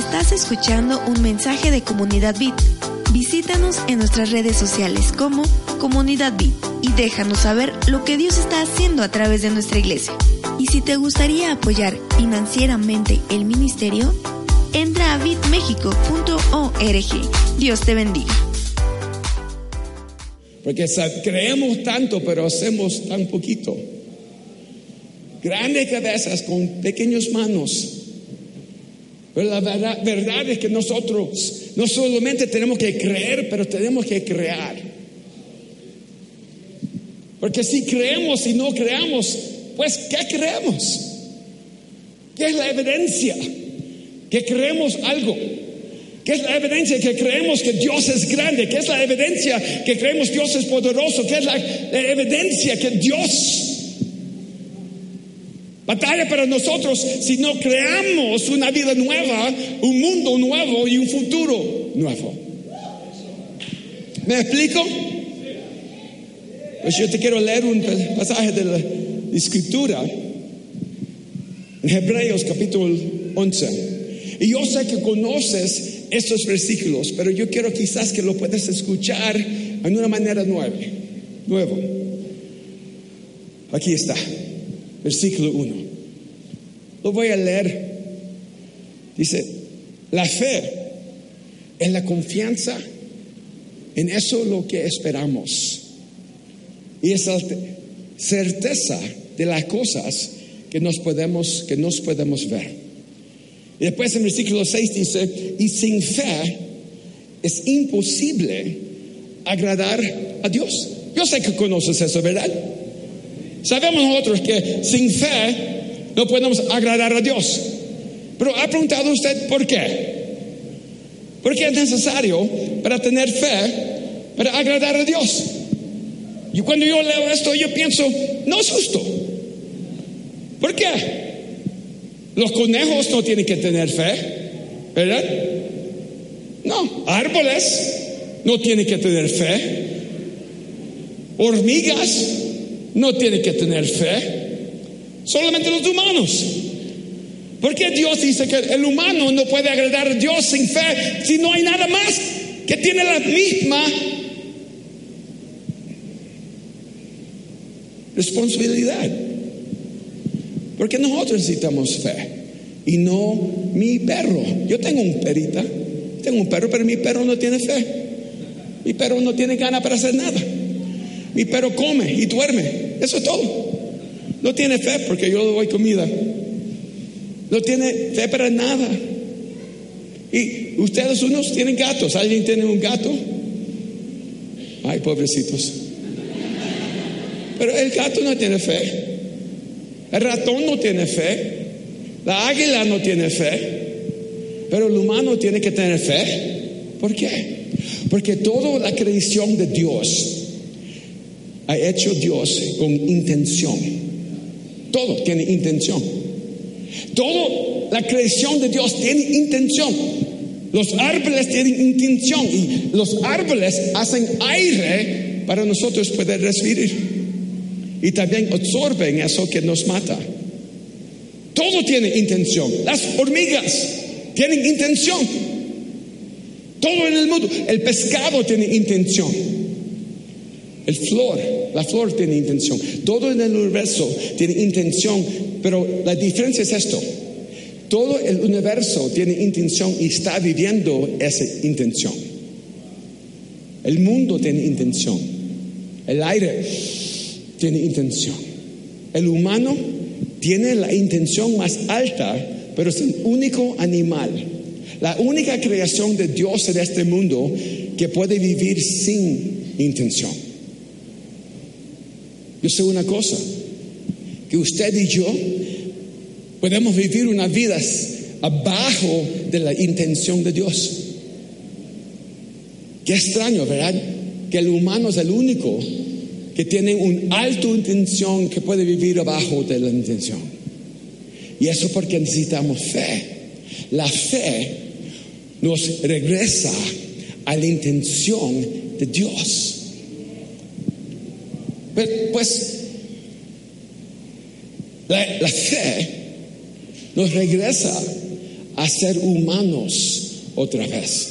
Estás escuchando un mensaje de Comunidad Bit. Visítanos en nuestras redes sociales como Comunidad Bit y déjanos saber lo que Dios está haciendo a través de nuestra iglesia. Y si te gustaría apoyar financieramente el ministerio, entra a bitmexico.org. Dios te bendiga. Porque creemos tanto, pero hacemos tan poquito. Grandes cabezas con pequeñas manos. Pero la verdad, verdad, es que nosotros no solamente tenemos que creer, pero tenemos que crear. Porque si creemos y no creamos, pues ¿qué creemos? ¿Qué es la evidencia? Que creemos algo. ¿Qué es la evidencia que creemos que Dios es grande? ¿Qué es la evidencia que creemos Dios es poderoso? ¿Qué es la, la evidencia que Dios Batalla para nosotros si no creamos una vida nueva, un mundo nuevo y un futuro nuevo. ¿Me explico? Pues yo te quiero leer un pasaje de la escritura en Hebreos capítulo 11. Y yo sé que conoces estos versículos, pero yo quiero quizás que lo puedas escuchar en una manera nueva. Nuevo. Aquí está versículo 1. Lo voy a leer. Dice, la fe es la confianza en eso lo que esperamos. Y es la certeza de las cosas que nos podemos, que nos podemos ver. Y después en versículo 6 dice, y sin fe es imposible agradar a Dios. Yo sé que conoces eso, ¿verdad? Sabemos nosotros que sin fe no podemos agradar a Dios. Pero ha preguntado usted por qué. Porque es necesario para tener fe, para agradar a Dios. Y cuando yo leo esto, yo pienso, no es justo. ¿Por qué? Los conejos no tienen que tener fe, ¿verdad? No, árboles no tienen que tener fe. Hormigas no tiene que tener fe, solamente los humanos. Porque Dios dice que el humano no puede agradar a Dios sin fe si no hay nada más que tiene la misma responsabilidad? Porque nosotros necesitamos fe y no mi perro. Yo tengo un perita, tengo un perro, pero mi perro no tiene fe. Mi perro no tiene ganas para hacer nada. Mi perro come y duerme. Eso es todo. No tiene fe porque yo le doy comida. No tiene fe para nada. Y ustedes unos tienen gatos. ¿Alguien tiene un gato? Ay, pobrecitos. Pero el gato no tiene fe. El ratón no tiene fe. La águila no tiene fe. Pero el humano tiene que tener fe. ¿Por qué? Porque toda la creación de Dios ha hecho Dios con intención. Todo tiene intención. Toda la creación de Dios tiene intención. Los árboles tienen intención y los árboles hacen aire para nosotros poder respirar. Y también absorben eso que nos mata. Todo tiene intención. Las hormigas tienen intención. Todo en el mundo. El pescado tiene intención. El flor, la flor tiene intención. Todo en el universo tiene intención, pero la diferencia es esto. Todo el universo tiene intención y está viviendo esa intención. El mundo tiene intención. El aire tiene intención. El humano tiene la intención más alta, pero es el único animal, la única creación de Dios en este mundo que puede vivir sin intención. Yo sé una cosa, que usted y yo podemos vivir una vida abajo de la intención de Dios. Qué extraño, ¿verdad? Que el humano es el único que tiene una alta intención que puede vivir abajo de la intención. Y eso porque necesitamos fe. La fe nos regresa a la intención de Dios. Pues la, fe nos regresa a ser humanos otra vez.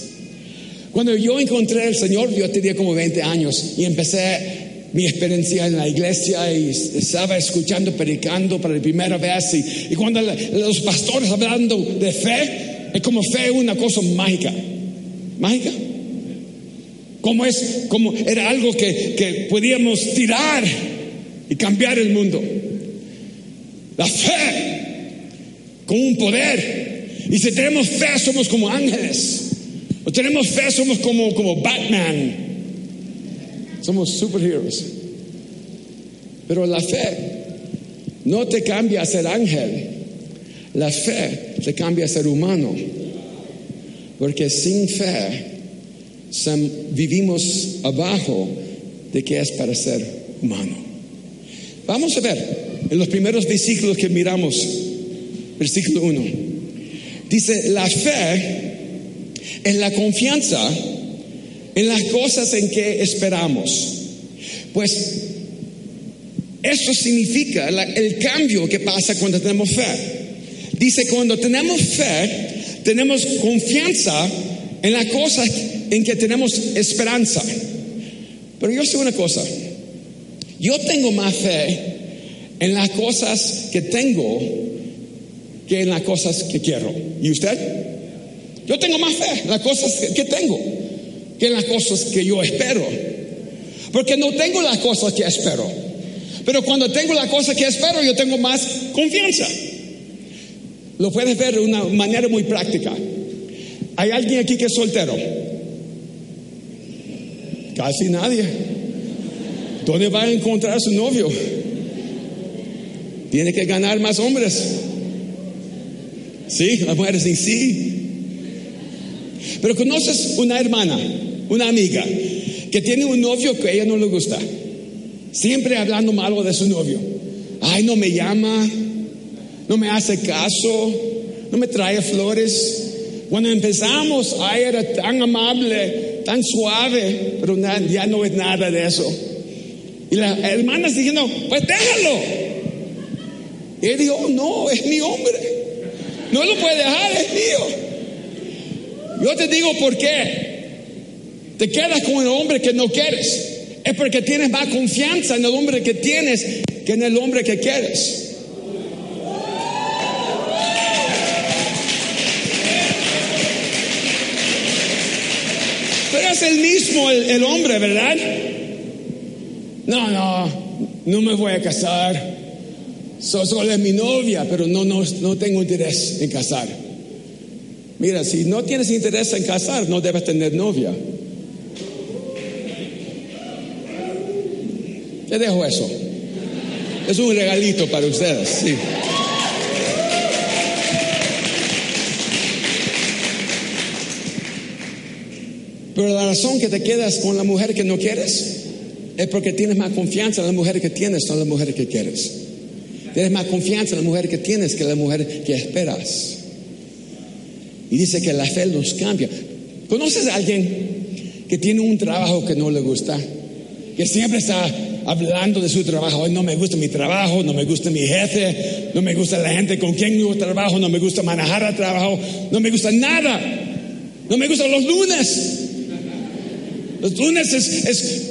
Cuando yo encontré al Señor, yo tenía como 20 años y empecé mi experiencia en la iglesia y estaba escuchando, predicando por la primera vez. Y, cuando los pastores hablando de fe, es como fe una cosa mágica. ¿Mágica? Como es, como era algo que, que podíamos tirar y cambiar el mundo. La fe con un poder. Y si tenemos fe, somos como ángeles. O tenemos fe, somos como, como Batman. Somos superhéroes. Pero la fe no te cambia a ser ángel. La fe te cambia a ser humano. Porque sin fe vivimos abajo de que es para ser humano. Vamos a ver en los primeros versículos que miramos, versículo 1. Dice, la fe es la confianza en las cosas en que esperamos. Pues eso significa el cambio que pasa cuando tenemos fe. Dice, cuando tenemos fe, tenemos confianza en las cosas en que tenemos esperanza. Pero yo sé una cosa, yo tengo más fe en las cosas que tengo que en las cosas que quiero. ¿Y usted? Yo tengo más fe en las cosas que tengo que en las cosas que yo espero. Porque no tengo las cosas que espero. Pero cuando tengo las cosas que espero, yo tengo más confianza. Lo puedes ver de una manera muy práctica. ¿Hay alguien aquí que es soltero? Casi nadie. ¿Dónde va a encontrar a su novio? Tiene que ganar más hombres. Sí, las mujeres sí, sí. Pero conoces una hermana, una amiga, que tiene un novio que a ella no le gusta. Siempre hablando malo de su novio. Ay, no me llama, no me hace caso, no me trae flores. Cuando empezamos, ay, era tan amable, tan suave, pero ya no es nada de eso. Y la hermana diciendo, pues déjalo. Y él dijo, no, es mi hombre. No lo puede dejar, es mío. Yo te digo por qué. Te quedas con el hombre que no quieres. Es porque tienes más confianza en el hombre que tienes que en el hombre que quieres. El mismo el, hombre, ¿verdad? No, no, no me voy a casar. Solo es mi novia, pero no, no, no tengo interés en casar. Mira, si no tienes interés en casar, no debes tener novia. Te dejo eso. Es un regalito para ustedes, sí. Pero la razón que te quedas con la mujer que no quieres es porque tienes más confianza en la mujer que tienes, no en la mujer que quieres. Tienes más confianza en la mujer que tienes que en la mujer que esperas. Y dice que la fe nos cambia. ¿Conoces a alguien que tiene un trabajo que no le gusta? Que siempre está hablando de su trabajo. no me gusta mi trabajo, no me gusta mi jefe, no me gusta la gente con quien yo trabajo, no me gusta manejar el trabajo, no me gusta nada. No me gustan los lunes. Los lunes es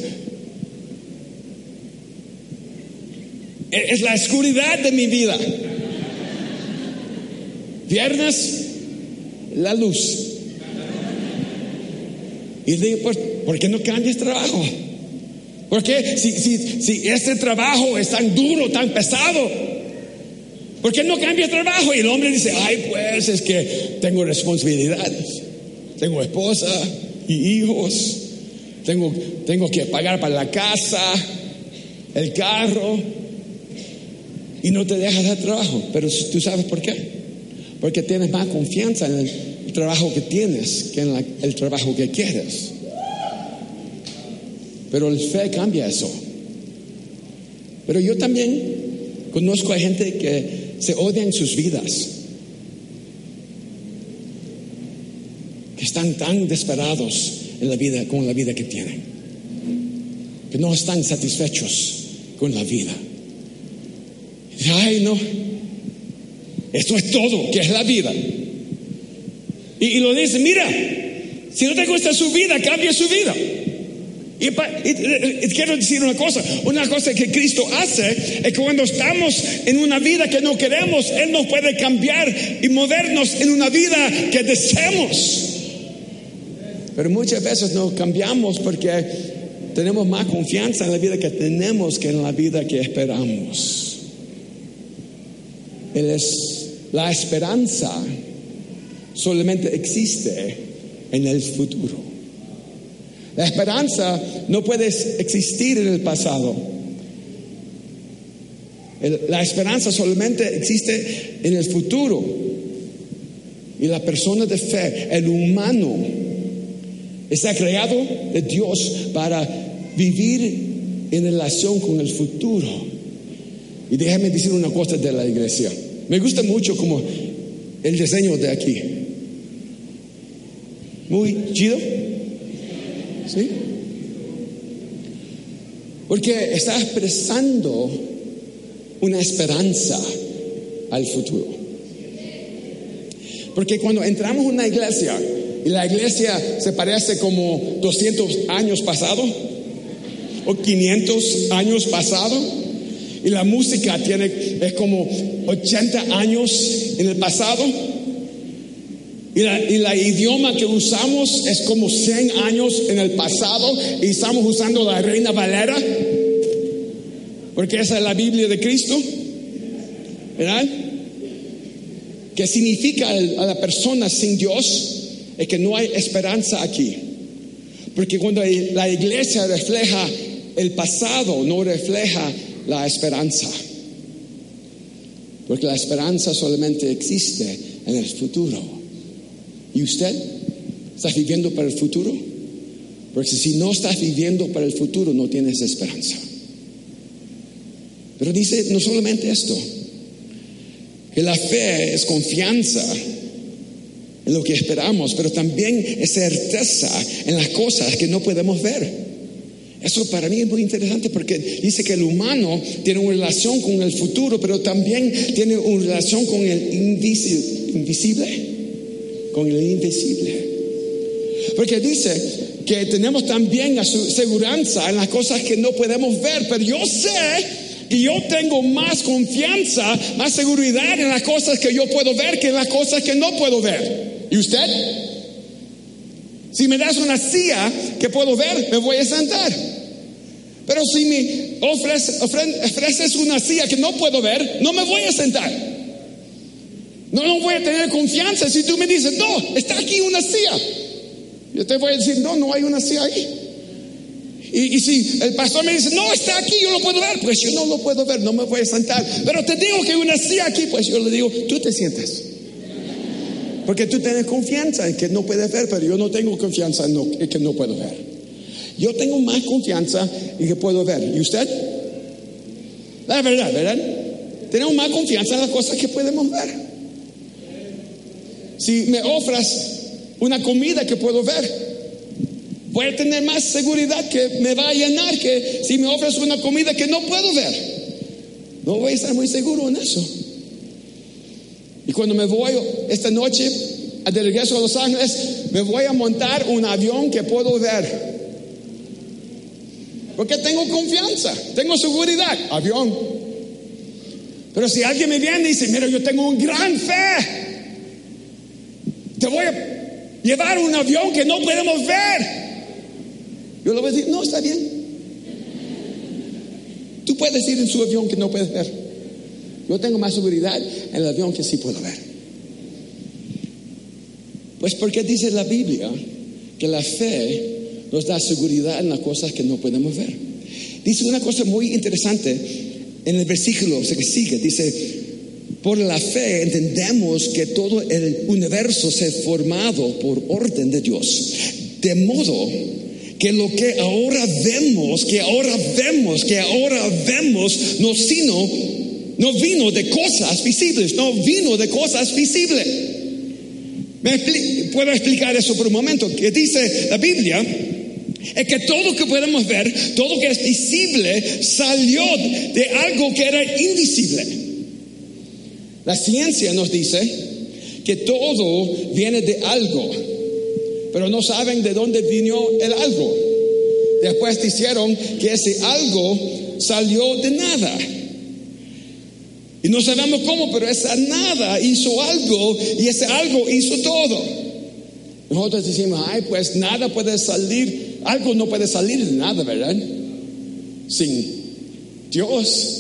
Es la oscuridad de mi vida. Viernes, la luz. Y digo, pues, ¿por qué no cambias trabajo? Porque si, si, si este trabajo es tan duro, tan pesado, ¿por qué no cambias trabajo? Y el hombre dice, ay, pues es que tengo responsabilidades. Tengo esposa y hijos. Tengo, tengo que pagar para la casa, el carro y no te dejas de trabajo. Pero tú sabes por qué. Porque tienes más confianza en el trabajo que tienes que en la- el trabajo que quieres. Pero el fe cambia eso. Pero yo también conozco a gente que se odia en sus vidas. Que están tan desesperados en la vida, con la vida que tienen. Que no están satisfechos con la vida. Ay, no. Esto es todo, que es la vida. Y, lo dice, mira, si no te gusta su vida, cambia su vida. Y- y- y quiero decir una cosa, una cosa que Cristo hace es que cuando estamos en una vida que no queremos, Él nos puede cambiar y movernos en una vida que deseamos. Pero muchas veces no cambiamos porque tenemos más confianza en la vida que tenemos que en la vida que esperamos. La esperanza solamente existe en el futuro. La esperanza no puede existir en el pasado. La esperanza solamente existe en el futuro. Y la persona de fe, el humano, está creado de Dios para vivir en relación con el futuro. Y déjame decir una cosa de la iglesia. Me gusta mucho como el diseño de aquí. Muy chido. ¿Sí? Porque está expresando una esperanza al futuro. Porque cuando entramos en una iglesia y la iglesia se parece como 200 años pasado o 500 años pasado y la música tiene es como 80 años en el pasado y la, y la idioma que usamos es como 100 años en el pasado y estamos usando la Reina Valera porque esa es la Biblia de Cristo, ¿verdad? que significa a la persona sin Dios es que no hay esperanza aquí. Porque cuando la iglesia refleja el pasado, no refleja la esperanza. Porque la esperanza solamente existe en el futuro. ¿Y usted está viviendo para el futuro? Porque si no estás viviendo para el futuro, no tienes esperanza. Pero dice no solamente esto, que la fe es confianza en lo que esperamos, pero también es certeza en las cosas que no podemos ver. Eso para mí es muy interesante porque dice que el humano tiene una relación con el futuro, pero también tiene una relación con el invisi- invisible, con el invisible. Porque dice que tenemos también aseguranza en las cosas que no podemos ver, pero yo sé que yo tengo más confianza, más seguridad en las cosas que yo puedo ver que en las cosas que no puedo ver. ¿Y usted? Si me das una silla que puedo ver, me voy a sentar. Pero si me ofreces, ofreces una silla que no puedo ver, no me voy a sentar. No, no voy a tener confianza si tú me dices, no, está aquí una silla. Yo te voy a decir, no, no hay una silla ahí. Y, y, si el pastor me dice, no, está aquí, yo lo puedo ver, pues yo no lo puedo ver, no me voy a sentar. Pero te digo que hay una silla aquí, pues yo le digo, tú te sientas. Porque tú tienes confianza en que no puedes ver, pero yo no tengo confianza en, que no puedo ver. Yo tengo más confianza en que puedo ver. ¿Y usted? La verdad, ¿verdad? Tenemos más confianza en las cosas que podemos ver. Si me ofras una comida que puedo ver, voy a tener más seguridad que me va a llenar que si me ofreces una comida que no puedo ver. No voy a estar muy seguro en eso. Y cuando me voy esta noche de regreso a Los Ángeles, me voy a montar un avión que puedo ver. Porque tengo confianza, tengo seguridad. Avión. Pero si alguien me viene y dice, mira, yo tengo un gran fe, te voy a llevar un avión que no podemos ver. Yo le voy a decir, no, está bien. Tú puedes ir en su avión que no puedes ver. Yo tengo más seguridad en el avión que sí puedo ver. Pues porque dice la Biblia que la fe nos da seguridad en las cosas que no podemos ver. Dice una cosa muy interesante en el versículo que sigue. Dice, Por la fe entendemos que todo el universo se ha formado por orden de Dios. De modo que lo que ahora vemos, que ahora vemos, que ahora vemos, no sino, no vino de cosas visibles, no vino de cosas visibles. ¿Me puedo explicar eso por un momento? Que dice la Biblia es que todo que podemos ver, todo que es visible, salió de algo que era invisible. La ciencia nos dice que todo viene de algo, pero no saben de dónde vino el algo. Después dijeron que ese algo salió de nada. Y no sabemos cómo, pero esa nada hizo algo y ese algo hizo todo. Nosotros decimos, ay, pues nada puede salir algo no puede salir de nada, ¿verdad? Sin Dios.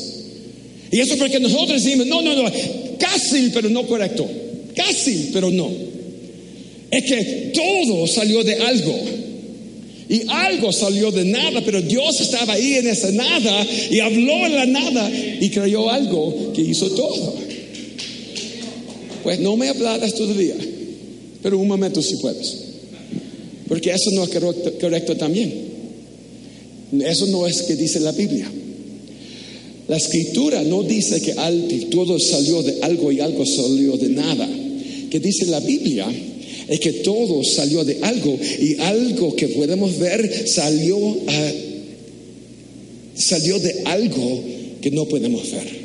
Y eso porque nosotros decimos, no, no, no, casi, pero no correcto. Casi, pero no. Es que todo salió de algo. Y algo salió de nada, pero Dios estaba ahí en esa nada y habló en la nada y creó algo que hizo todo. Pues no me hablas todavía, pero un momento si puedes. Porque eso no es correcto, también. Eso no es que dice la Biblia. La escritura no dice que todo salió de algo y algo salió de nada. Que dice la Biblia es que todo salió de algo y algo que podemos ver salió, salió de algo que no podemos ver.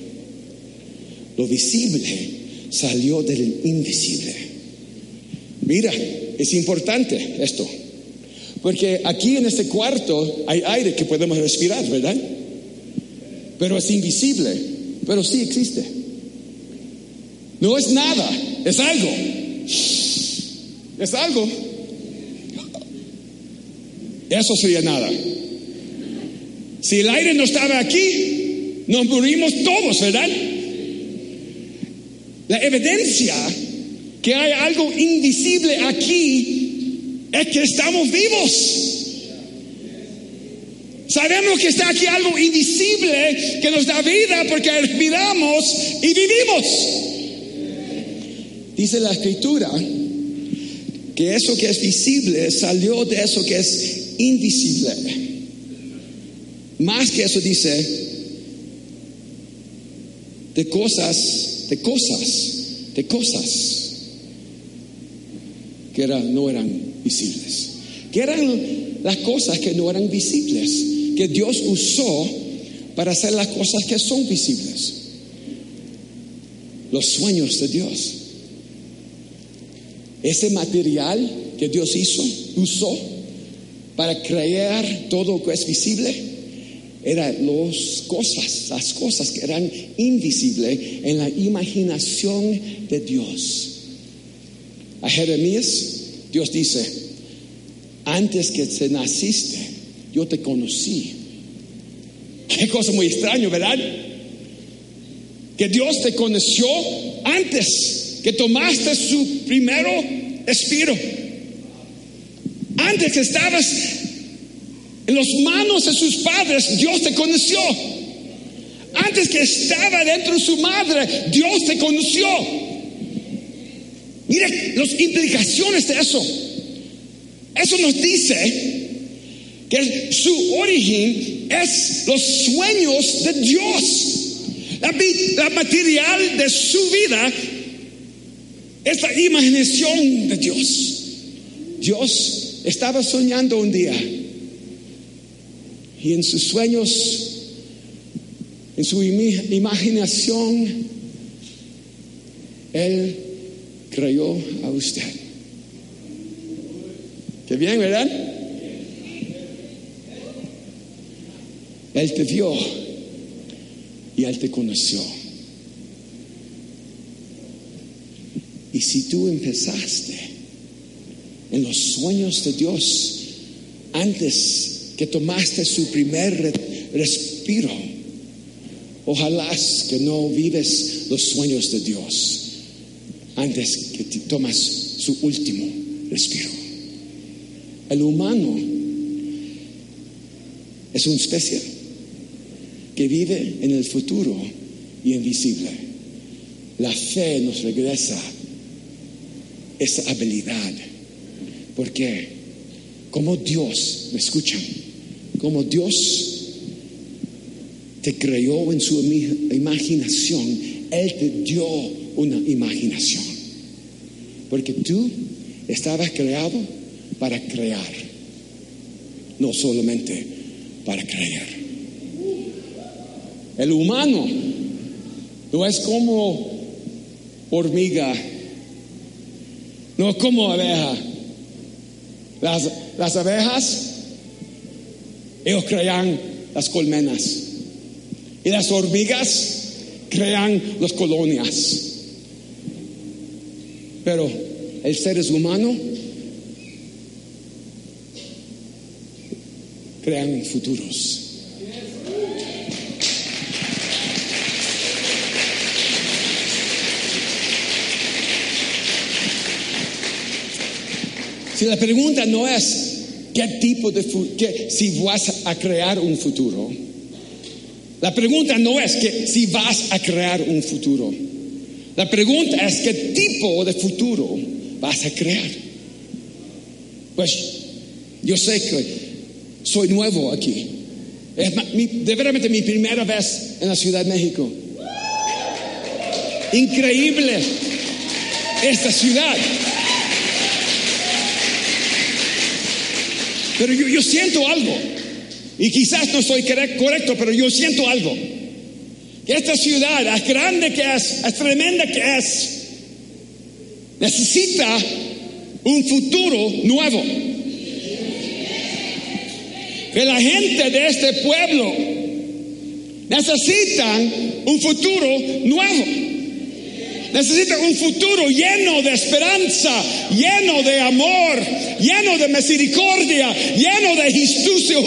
Lo visible salió del invisible. Mira, es importante esto. Porque aquí en este cuarto hay aire que podemos respirar, ¿verdad? Pero es invisible, pero sí existe. No es nada, es algo. Es algo. Eso sería nada. Si el aire no estaba aquí, nos morimos todos, ¿verdad? La evidencia que hay algo invisible aquí, es que estamos vivos. Sabemos que está aquí algo invisible que nos da vida porque respiramos y vivimos. Dice la escritura que eso que es visible salió de eso que es invisible. Más que eso dice de cosas, de cosas, de cosas que no eran visibles, que eran las cosas que no eran visibles, que Dios usó para hacer las cosas que son visibles. Los sueños de Dios. Ese material que Dios hizo, usó para crear todo lo que es visible, eran las cosas, las cosas que eran invisibles en la imaginación de Dios. A Jeremías, Dios dice, antes que se naciste, yo te conocí. Qué cosa muy extraña, ¿verdad? Que Dios te conoció antes que tomaste su primero espíritu. Antes que estabas en las manos de sus padres, Dios te conoció. Antes que estaba dentro de su madre, Dios te conoció. Mire las implicaciones de eso. Eso nos dice que su origen es los sueños de Dios. La, material de su vida es la imaginación de Dios. Dios estaba soñando un día y en sus sueños, en su imaginación, Él creyó a usted. Qué bien, ¿verdad? Él te vio y Él te conoció. Y si tú empezaste en los sueños de Dios antes que tomaste su primer respiro, ojalá que no vives los sueños de Dios antes que tomas su último respiro. El humano es una especie que vive en el futuro y invisible. La fe nos regresa esa habilidad. Porque como Dios, ¿me escuchan? Como Dios te creó en su imaginación, Él te dio una imaginación. Porque tú estabas creado para crear, no solamente para creer. El humano no es como hormiga, no como abeja. Las, las abejas, ellos crean las colmenas. Y las hormigas crean las colonias. Pero el ser humano crean futuros. Si la pregunta no es qué tipo de que si vas a crear un futuro, la pregunta no es que si vas a crear un futuro. La pregunta es qué tipo de futuro vas a crear. Pues yo sé que soy nuevo aquí. Es de veramente mi primera vez en la Ciudad de México. Increíble esta ciudad. Pero yo, siento algo. Y quizás no soy correcto, pero yo siento algo. Que esta ciudad, as grande que es, as tremenda que es, necesita un futuro nuevo. Que la gente de este pueblo necesitan un futuro nuevo. Necesita un futuro lleno de esperanza, lleno de amor, lleno de misericordia, lleno de justicia,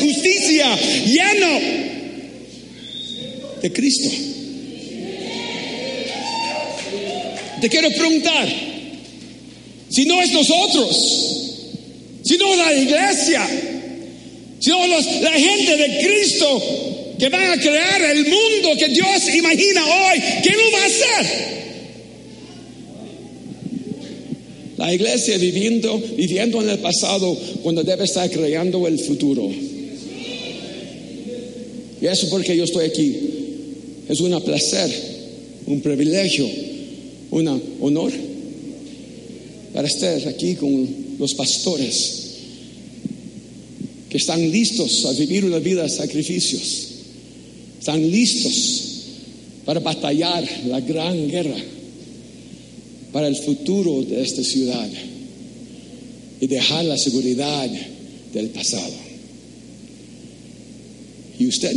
justicia lleno de Cristo. Te quiero preguntar, si no es nosotros, si no es la iglesia, si no es la gente de Cristo que van a crear el mundo que Dios imagina hoy, ¿qué lo va a hacer? La iglesia viviendo, viviendo en el pasado cuando debe estar creando el futuro. Y eso porque yo estoy aquí. Es un placer, un privilegio, un honor para estar aquí con los pastores que están listos a vivir una vida de sacrificios. Están listos para batallar la gran guerra para el futuro de esta ciudad y dejar la seguridad del pasado. ¿Y usted?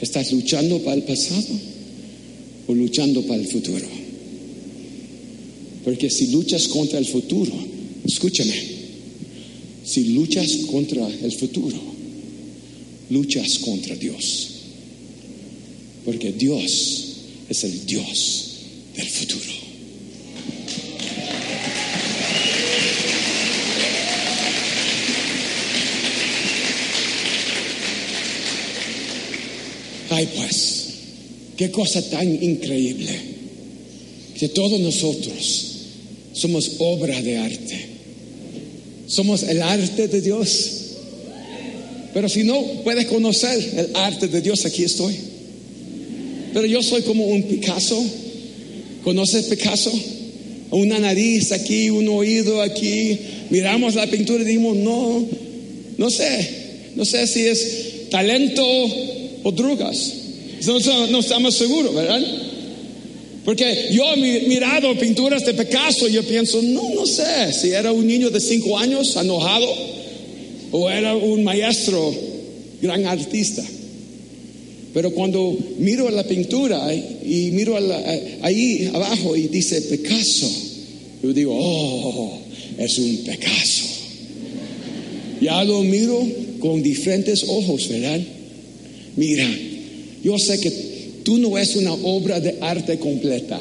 ¿Está luchando para el pasado o luchando para el futuro? Porque si luchas contra el futuro, escúchame, si luchas contra el futuro, luchas contra Dios. Porque Dios es el Dios del futuro. Ay, pues, qué cosa tan increíble. Que todos nosotros somos obra de arte. Somos el arte de Dios. Pero si no puedes conocer el arte de Dios, aquí estoy. Pero yo soy como un Picasso. ¿Conoces Picasso? Una nariz aquí, un oído aquí. Miramos la pintura y decimos, no, no sé, no sé si es talento o drogas. No, estamos seguros, ¿verdad? Porque yo he mirado pinturas de Picasso y yo pienso, no, no sé si era un niño de cinco años enojado o era un maestro, gran artista. Pero cuando miro la pintura y miro ahí abajo y dice Picasso, yo digo, oh, es un Picasso. Ya lo miro con diferentes ojos, ¿verdad? Mira, yo sé que tú no es una obra de arte completa.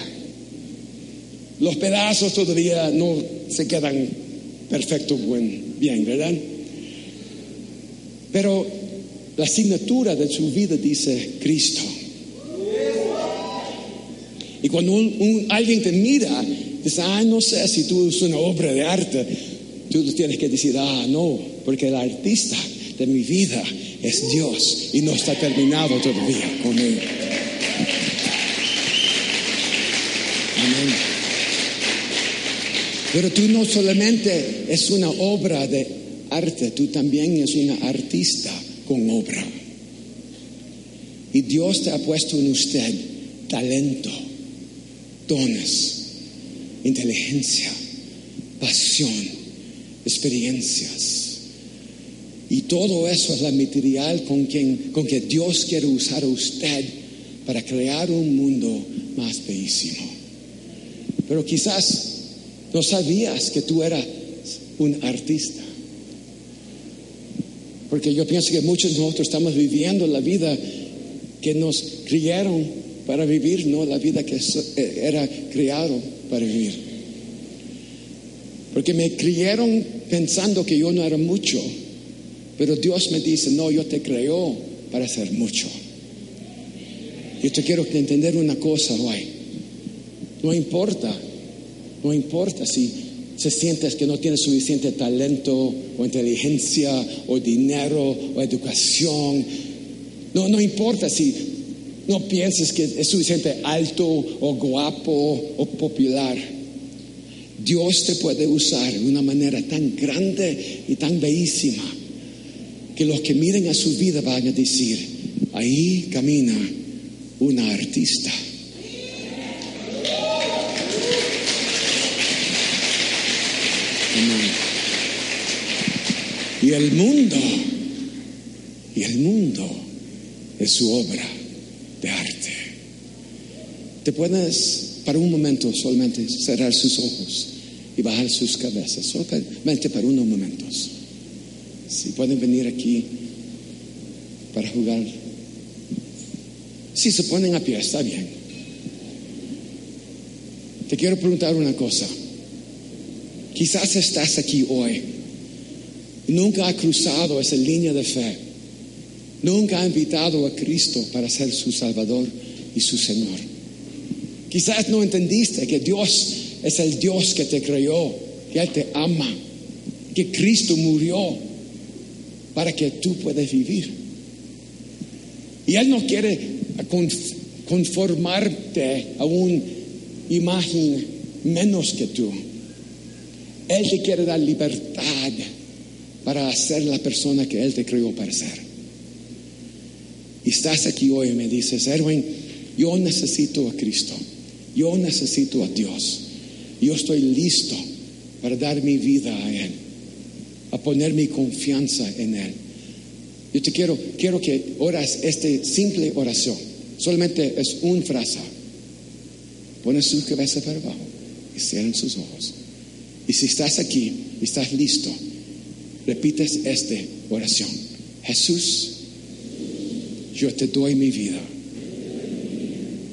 Los pedazos todavía no se quedan perfectos, bien, ¿verdad? Pero la asignatura de su vida dice Cristo. Y cuando alguien te mira, dice, ah, no sé si tú es una obra de arte, tú tienes que decir, ah, no, porque el artista de mi vida es Dios y no está terminado todavía con él. Amén. Pero tú no solamente es una obra de arte, tú también es una artista con obra. Y Dios te ha puesto en usted talento, dones, inteligencia, pasión, experiencias. Y todo eso es la material con, quien, con que Dios quiere usar a usted para crear un mundo más bellísimo. Pero quizás no sabías que tú eras un artista. Porque yo pienso que muchos de nosotros estamos viviendo la vida que nos criaron para vivir, no la vida que eh, era criado para vivir. Porque me criaron pensando que yo no era mucho, pero Dios me dice, no, yo te creó para hacer mucho. Yo te quiero entender una cosa hoy. No importa, no importa si se sientes que no tienes suficiente talento o inteligencia o dinero o educación. No, no importa si no pienses que es suficiente alto o guapo o popular. Dios te puede usar de una manera tan grande y tan bellísima que los que miren a su vida van a decir, ahí camina una artista. Y el mundo, y el mundo es su obra de arte. Te puedes, para un momento, solamente cerrar sus ojos y bajar sus cabezas, solamente para unos momentos. Si pueden venir aquí para jugar. Si se ponen a pie, está bien. Te quiero preguntar una cosa. Quizás estás aquí hoy nunca ha cruzado esa línea de fe. Nunca ha invitado a Cristo para ser su Salvador y su Señor. Quizás no entendiste que Dios es el Dios que te creó, que Él te ama, que Cristo murió para que tú puedas vivir. Y Él no quiere conf- conformarte a una imagen menos que tú. Él te quiere dar libertad para ser la persona que Él te creó para ser. Y estás aquí hoy y me dices, Erwin, yo necesito a Cristo, yo necesito a Dios, yo estoy listo para dar mi vida a Él, poner mi confianza en Él. Yo te quiero, quiero que oras esta simple oración, solamente es una frase. Pones su cabeza para abajo y cierren sus ojos. Y si estás aquí y estás listo, repites esta oración. Jesús, yo te doy mi vida.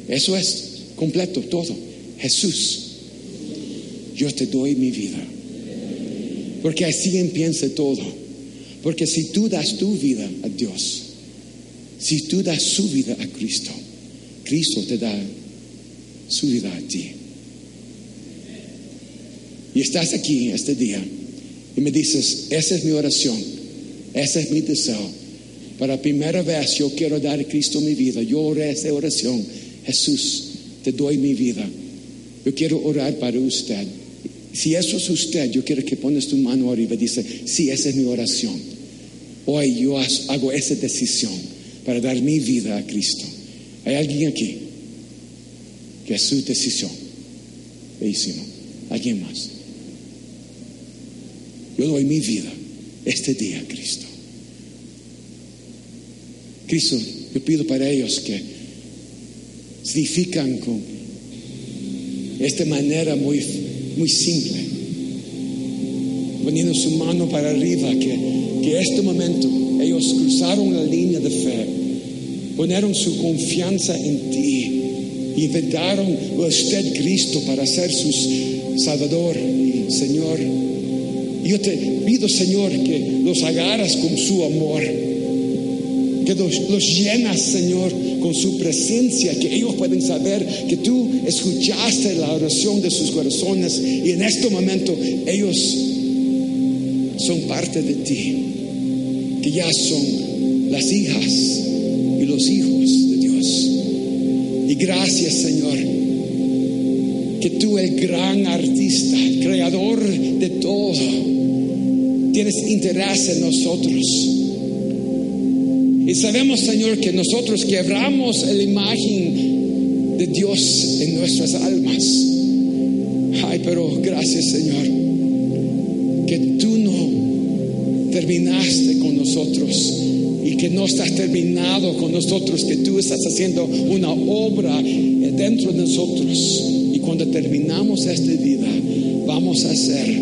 Eso es completo, todo. Jesús, yo te doy mi vida. Porque así empieza todo. Porque si tú das tu vida a Dios, si tú das su vida a Cristo, Cristo te da su vida a ti. Y estás aquí este día y me dices, esa es mi oración, ese es mi deseo. Para primera vez yo quiero dar a Cristo mi vida. Yo oré esa oración. Jesús, te doy mi vida. Yo quiero orar para usted. Si eso es usted, yo quiero que pones tu mano arriba y dice, sí, esa es mi oración. Hoy yo hago esa decisión para dar mi vida a Cristo. ¿Hay alguien aquí que es su decisión? Bellísimo. ¿Alguien más? Yo doy mi vida este día a Cristo. Cristo, yo pido para ellos que significan con esta manera muy, muy simple, poniendo su mano para arriba, que, que este momento ellos cruzaron la línea de fe, ponieron su confianza en ti, y invitaron a usted Cristo para ser su Salvador y Señor. Yo te pido, Señor, que los agarras con su amor que los, los llenas, Señor, con su presencia, que ellos pueden saber que tú escuchaste la oración de sus corazones y en este momento ellos son parte de ti, que ya son las hijas y los hijos de Dios. Y gracias, Señor, que tú, el gran artista, el creador de todo, tienes interés en nosotros. Y sabemos, Señor, que nosotros quebramos la imagen de Dios en nuestras almas. Ay, pero gracias, Señor, que tú no terminaste con nosotros y que no estás terminado con nosotros, que tú estás haciendo una obra dentro de nosotros. Y cuando terminamos esta vida, vamos a hacer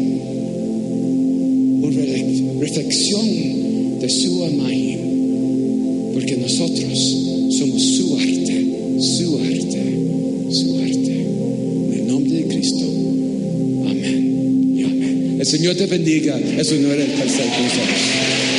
una reflexión de su imagen, porque nosotros somos su arte, su arte, su arte. En el nombre de Cristo. Amén y amén. El Señor te bendiga. Es un honor estar con nosotros.